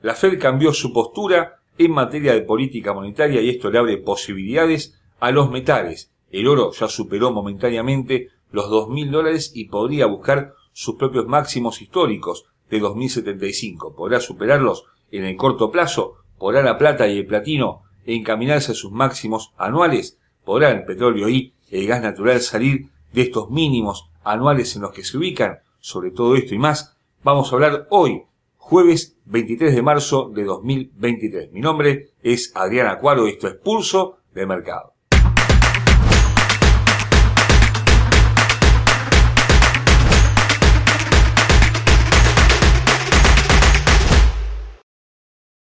La Fed cambió su postura en materia de política monetaria y esto le abre posibilidades a los metales. El oro ya superó momentáneamente los 2.000 dólares y podría buscar sus propios máximos históricos de 2075. ¿Podrá superarlos en el corto plazo? ¿Podrá la plata y el platino encaminarse a sus máximos anuales? ¿Podrá el petróleo y el gas natural salir de estos mínimos anuales en los que se ubican? Sobre todo esto y más, vamos a hablar hoy, jueves 23 de marzo de 2023. Mi nombre es Adrián Acuaro y esto es Pulso de Mercado.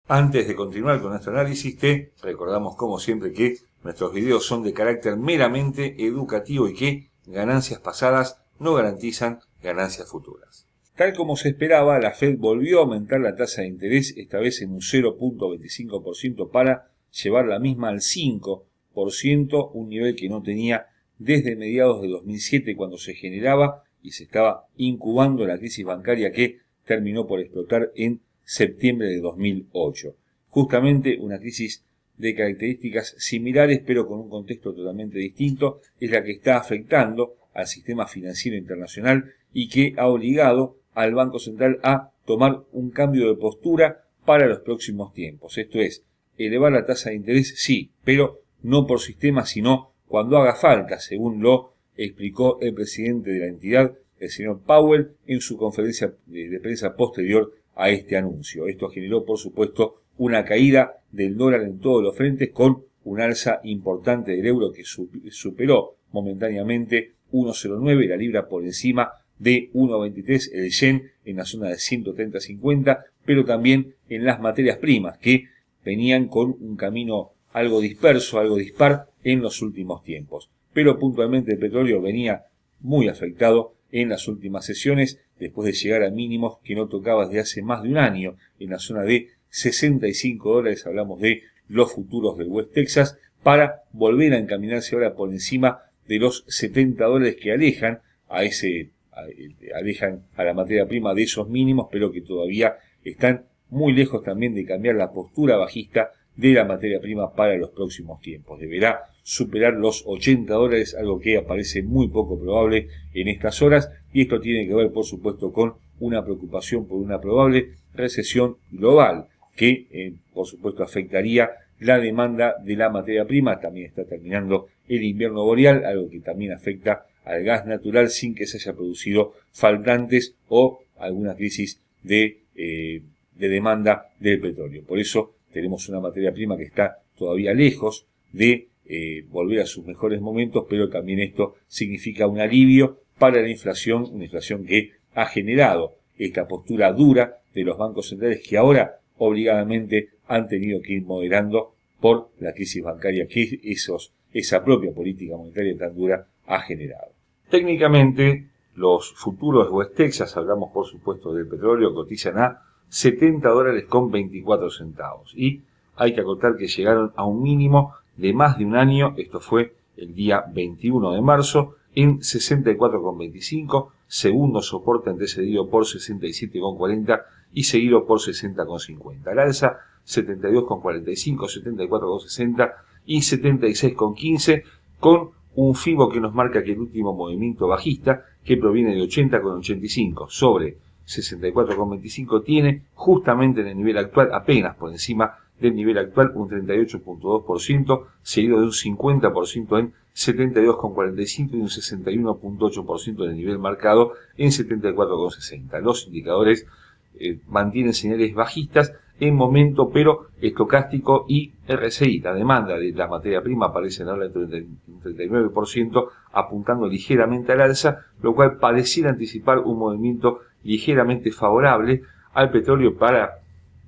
Antes de continuar con nuestro análisis, te recordamos como siempre que nuestros videos son de carácter meramente educativo y que ganancias pasadas no garantizan ganancias futuras. Tal como se esperaba, la Fed volvió a aumentar la tasa de interés, esta vez en un 0.25% para llevar la misma al 5%, un nivel que no tenía desde mediados de 2007 cuando se generaba y se estaba incubando la crisis bancaria que terminó por explotar en septiembre de 2008. Justamente una crisis de características similares pero con un contexto totalmente distinto es la que está afectando al sistema financiero internacional y que ha obligado al Banco Central a tomar un cambio de postura para los próximos tiempos. Esto es, elevar la tasa de interés, sí, pero no por sistema, sino cuando haga falta, según lo explicó el presidente de la entidad, el señor Powell, en su conferencia de prensa posterior a este anuncio. Esto generó, por supuesto, una caída del dólar en todos los frentes con un alza importante del euro que superó momentáneamente 1,09, la libra por encima de 1,23, el yen en la zona de 130,50, pero también en las materias primas que venían con un camino algo disperso, algo dispar en los últimos tiempos. Pero puntualmente el petróleo venía muy afectado en las últimas sesiones, después de llegar a mínimos que no tocaba desde hace más de un año, en la zona de 65 dólares, hablamos de los futuros del West Texas, para volver a encaminarse ahora por encima de los 70 dólares que alejan a ese alejan a la materia prima de esos mínimos, pero que todavía están muy lejos también de cambiar la postura bajista de la materia prima para los próximos tiempos. Deberá superar los 80 dólares, algo que aparece muy poco probable en estas horas, y esto tiene que ver, por supuesto, con una preocupación por una probable recesión global, que, eh, por supuesto, afectaría la demanda de la materia prima. También está terminando el invierno boreal, algo que también afecta al gas natural sin que se haya producido faltantes o alguna crisis de, eh, de demanda del petróleo. Por eso tenemos una materia prima que está todavía lejos de eh, volver a sus mejores momentos, pero también esto significa un alivio para la inflación, una inflación que ha generado esta postura dura de los bancos centrales que ahora obligadamente han tenido que ir moderando por la crisis bancaria que esos, esa propia política monetaria tan dura ha generado. Técnicamente, los futuros West Texas, hablamos por supuesto del petróleo, cotizan a 70 dólares con 24 centavos. Y hay que acotar que llegaron a un mínimo de más de un año, esto fue el día 21 de marzo, en 64,25, segundo soporte antecedido por 67,40 y seguido por 60,50. Al alza 72,45, 74,60 y 76,15 con un FIBO que nos marca que el último movimiento bajista, que proviene de 80,85 sobre 64,25, tiene justamente en el nivel actual apenas por encima del nivel actual, un 38.2%, seguido de un 50% en 72,45 y un 61.8% del nivel marcado en 74,60. Los indicadores eh, mantienen señales bajistas en momento pero estocástico y RSI. La demanda de la materia prima aparece en un 39%, apuntando ligeramente al alza, lo cual pareciera anticipar un movimiento ligeramente favorable al petróleo para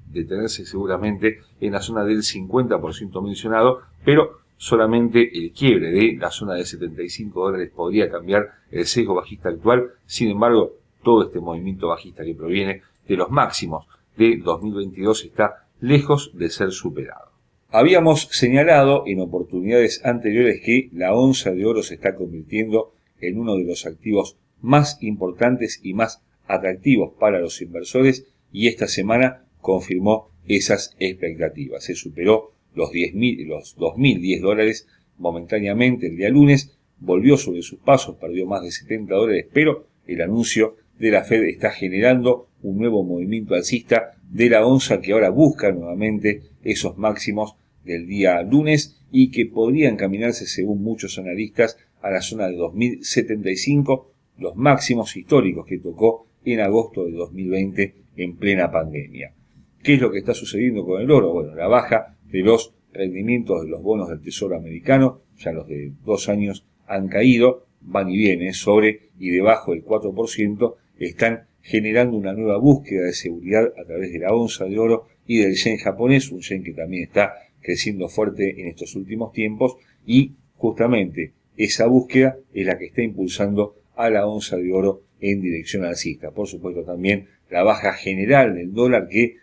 detenerse seguramente en la zona del 50% mencionado, pero solamente el quiebre de la zona de 75 dólares podría cambiar el sesgo bajista actual. Sin embargo, todo este movimiento bajista que proviene de los máximos de 2022 está lejos de ser superado. Habíamos señalado en oportunidades anteriores que la onza de oro se está convirtiendo en uno de los activos más importantes y más atractivos para los inversores y esta semana confirmó esas expectativas. Se superó los, 10 los 2.010 dólares momentáneamente el día lunes, volvió sobre sus pasos, perdió más de 70 dólares, pero el anuncio de la Fed está generando un nuevo movimiento alcista de la onza que ahora busca nuevamente esos máximos del día lunes y que podrían caminarse, según muchos analistas, a la zona de 2075, los máximos históricos que tocó en agosto de 2020 en plena pandemia. ¿Qué es lo que está sucediendo con el oro? Bueno, la baja de los rendimientos de los bonos del Tesoro americano, ya los de dos años han caído, van y vienen sobre y debajo del 4%, están generando una nueva búsqueda de seguridad a través de la onza de oro y del yen japonés, un yen que también está creciendo fuerte en estos últimos tiempos y justamente esa búsqueda es la que está impulsando a la onza de oro en dirección alcista. Por supuesto también la baja general del dólar que,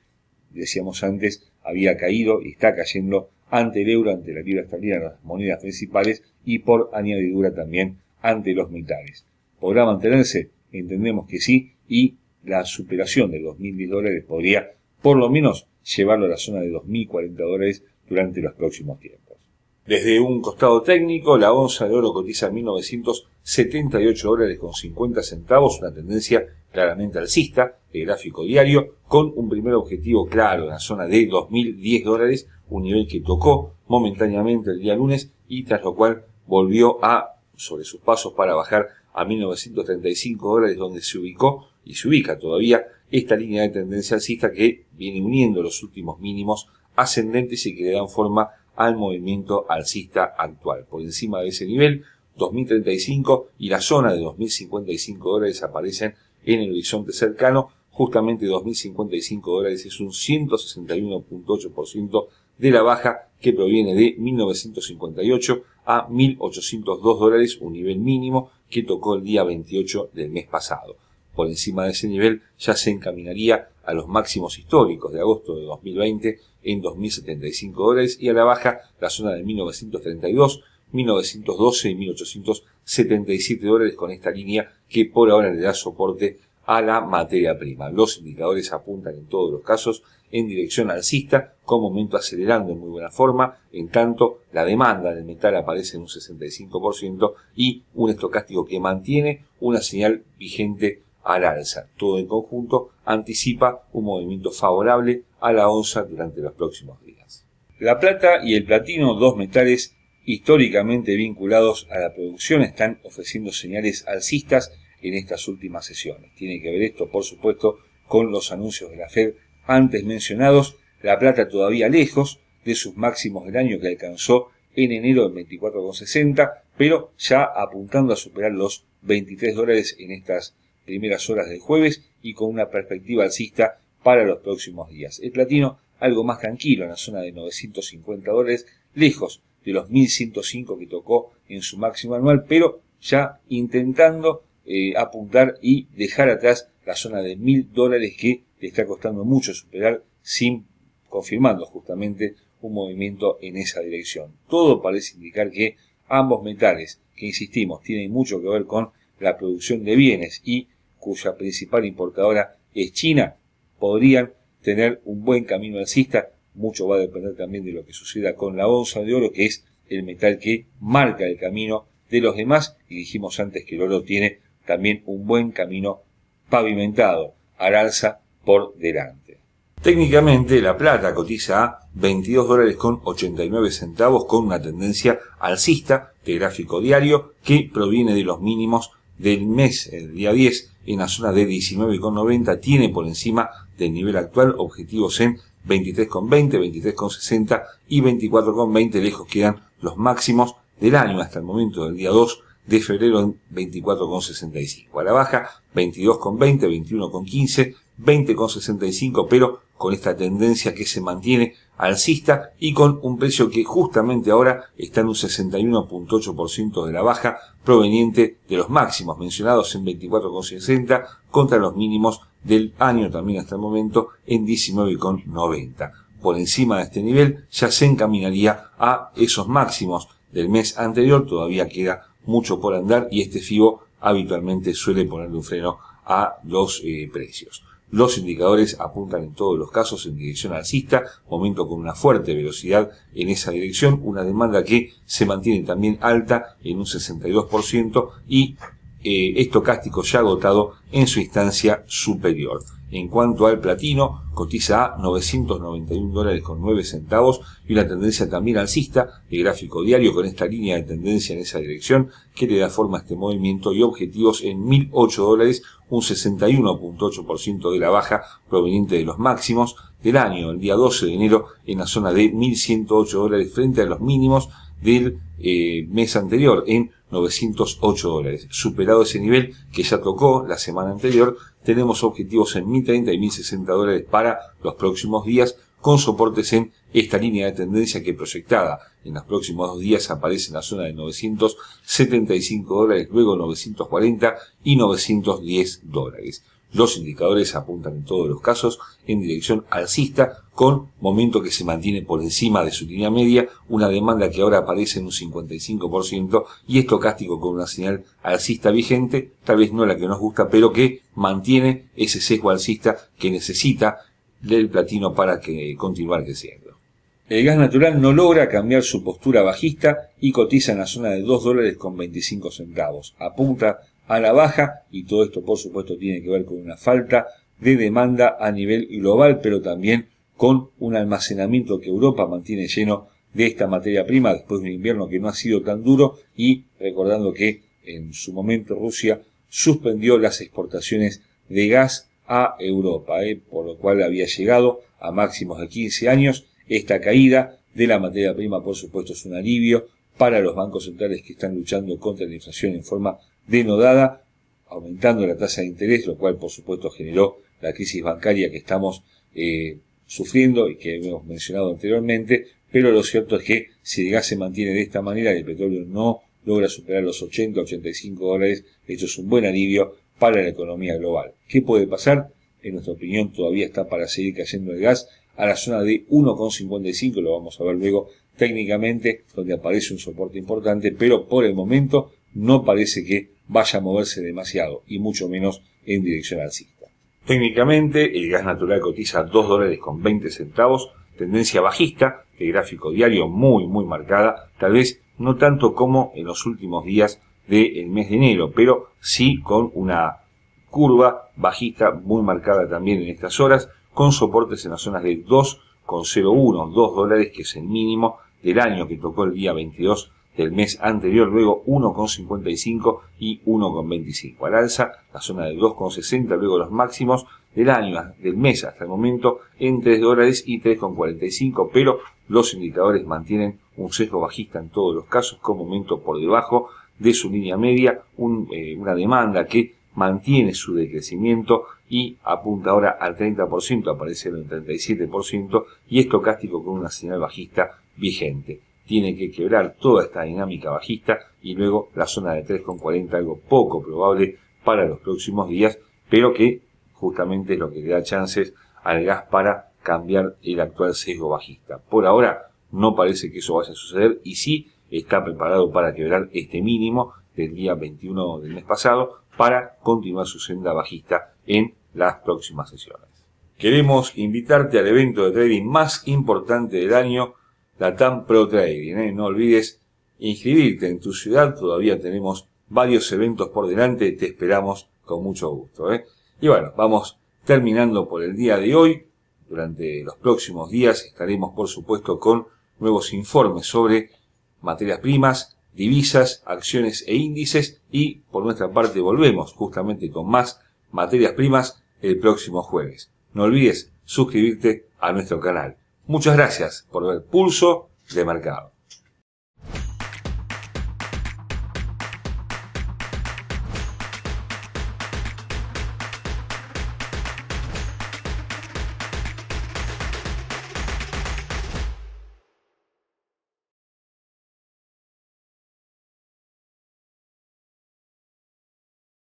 decíamos antes, había caído y está cayendo ante el euro, ante la libra esterlina, las monedas principales y por añadidura también ante los metales. ¿Podrá mantenerse? Entendemos que sí y la superación de 2.010 dólares podría por lo menos llevarlo a la zona de 2.040 dólares durante los próximos tiempos. Desde un costado técnico, la onza de oro cotiza 1.978 dólares con 50 centavos, una tendencia claramente alcista, de gráfico diario, con un primer objetivo claro en la zona de 2.010 dólares, un nivel que tocó momentáneamente el día lunes y tras lo cual volvió a, sobre sus pasos para bajar a 1935 dólares donde se ubicó y se ubica todavía esta línea de tendencia alcista que viene uniendo los últimos mínimos ascendentes y que le dan forma al movimiento alcista actual. Por encima de ese nivel, 2035 y la zona de 2055 dólares aparecen en el horizonte cercano. Justamente 2055 dólares es un 161.8% de la baja que proviene de 1958 a 1.802 dólares, un nivel mínimo que tocó el día 28 del mes pasado. Por encima de ese nivel ya se encaminaría a los máximos históricos de agosto de 2020 en 2.075 dólares y a la baja la zona de 1932, 1912 y 1877 dólares con esta línea que por ahora le da soporte a la materia prima. Los indicadores apuntan en todos los casos en dirección alcista, con momento acelerando en muy buena forma, en tanto la demanda del metal aparece en un 65% y un estocástico que mantiene una señal vigente al alza. Todo en conjunto anticipa un movimiento favorable a la onza durante los próximos días. La plata y el platino, dos metales históricamente vinculados a la producción, están ofreciendo señales alcistas en estas últimas sesiones. Tiene que ver esto, por supuesto, con los anuncios de la Fed antes mencionados, la plata todavía lejos de sus máximos del año que alcanzó en enero de 24,60, pero ya apuntando a superar los 23 dólares en estas primeras horas del jueves y con una perspectiva alcista para los próximos días. El platino algo más tranquilo en la zona de 950 dólares, lejos de los 1105 que tocó en su máximo anual, pero ya intentando eh, apuntar y dejar atrás la zona de 1000 dólares que le está costando mucho superar sin confirmando justamente un movimiento en esa dirección. Todo parece indicar que ambos metales, que insistimos, tienen mucho que ver con la producción de bienes y cuya principal importadora es China, podrían tener un buen camino alcista. Mucho va a depender también de lo que suceda con la onza de oro, que es el metal que marca el camino de los demás. Y dijimos antes que el oro tiene también un buen camino pavimentado al alza por delante. Técnicamente la plata cotiza a 22 dólares con 89 centavos con una tendencia alcista de gráfico diario que proviene de los mínimos del mes, el día 10, en la zona de 19,90, tiene por encima del nivel actual objetivos en 23,20, 23,60 y 24,20, lejos quedan los máximos del año hasta el momento del día 2 de febrero en 24,65. A la baja 22,20, 21,15, 20,65, pero con esta tendencia que se mantiene alcista y con un precio que justamente ahora está en un 61.8% de la baja proveniente de los máximos mencionados en 24,60 contra los mínimos del año también hasta el momento en 19,90. Por encima de este nivel ya se encaminaría a esos máximos del mes anterior, todavía queda mucho por andar y este FIBO habitualmente suele ponerle un freno a los eh, precios. Los indicadores apuntan en todos los casos en dirección alcista, momento con una fuerte velocidad en esa dirección, una demanda que se mantiene también alta en un 62% y eh, estocástico ya agotado en su instancia superior. En cuanto al platino, cotiza a 991 dólares con 9 centavos y una tendencia también alcista de gráfico diario con esta línea de tendencia en esa dirección que le da forma a este movimiento y objetivos en 1008 dólares, un 61.8% de la baja proveniente de los máximos del año, el día 12 de enero en la zona de 1108 dólares frente a los mínimos del eh, mes anterior en 908 dólares. Superado ese nivel que ya tocó la semana anterior, tenemos objetivos en 1030 y 1060 dólares para los próximos días, con soportes en esta línea de tendencia que proyectada en los próximos dos días aparece en la zona de 975 dólares, luego 940 y 910 dólares. Los indicadores apuntan en todos los casos en dirección alcista, con momento que se mantiene por encima de su línea media, una demanda que ahora aparece en un 55% y estocástico con una señal alcista vigente, tal vez no la que nos gusta, pero que mantiene ese sesgo alcista que necesita del platino para que continuar creciendo. El gas natural no logra cambiar su postura bajista y cotiza en la zona de 2 dólares con 25 centavos. Apunta a la baja y todo esto por supuesto tiene que ver con una falta de demanda a nivel global, pero también con un almacenamiento que Europa mantiene lleno de esta materia prima después de un invierno que no ha sido tan duro y recordando que en su momento Rusia suspendió las exportaciones de gas a Europa, ¿eh? por lo cual había llegado a máximos de 15 años. Esta caída de la materia prima, por supuesto, es un alivio para los bancos centrales que están luchando contra la inflación en forma denodada, aumentando la tasa de interés, lo cual por supuesto generó la crisis bancaria que estamos eh, sufriendo y que hemos mencionado anteriormente, pero lo cierto es que si el gas se mantiene de esta manera el petróleo no logra superar los 80 85 dólares, esto es un buen alivio para la economía global. ¿Qué puede pasar? En nuestra opinión todavía está para seguir cayendo el gas a la zona de 1,55, lo vamos a ver luego técnicamente, donde aparece un soporte importante, pero por el momento no parece que vaya a moverse demasiado, y mucho menos en dirección alcista. Técnicamente, el gas natural cotiza 2 dólares con 20 centavos, tendencia bajista, el gráfico diario muy, muy marcada, tal vez no tanto como en los últimos días del mes de enero, pero sí con una curva bajista muy marcada también en estas horas, con soportes en las zonas de 2,01, 2 dólares, que es el mínimo del año que tocó el día 22 del mes anterior, luego 1,55 y 1,25 al alza, la zona de 2,60, luego los máximos del año, del mes hasta el momento, en 3 dólares y 3,45, pero los indicadores mantienen un sesgo bajista en todos los casos, con momento por debajo de su línea media, eh, una demanda que mantiene su decrecimiento y apunta ahora al 30%, aparece en el 37%, y estocástico con una señal bajista vigente tiene que quebrar toda esta dinámica bajista y luego la zona de 3,40, algo poco probable para los próximos días, pero que justamente es lo que le da chances al gas para cambiar el actual sesgo bajista. Por ahora no parece que eso vaya a suceder y sí está preparado para quebrar este mínimo del día 21 del mes pasado para continuar su senda bajista en las próximas sesiones. Queremos invitarte al evento de trading más importante del año la TAM Pro Trading. ¿eh? No olvides inscribirte en tu ciudad, todavía tenemos varios eventos por delante, te esperamos con mucho gusto. ¿eh? Y bueno, vamos terminando por el día de hoy. Durante los próximos días estaremos, por supuesto, con nuevos informes sobre materias primas, divisas, acciones e índices y por nuestra parte volvemos justamente con más materias primas el próximo jueves. No olvides suscribirte a nuestro canal. Muchas gracias por ver Pulso de Mercado.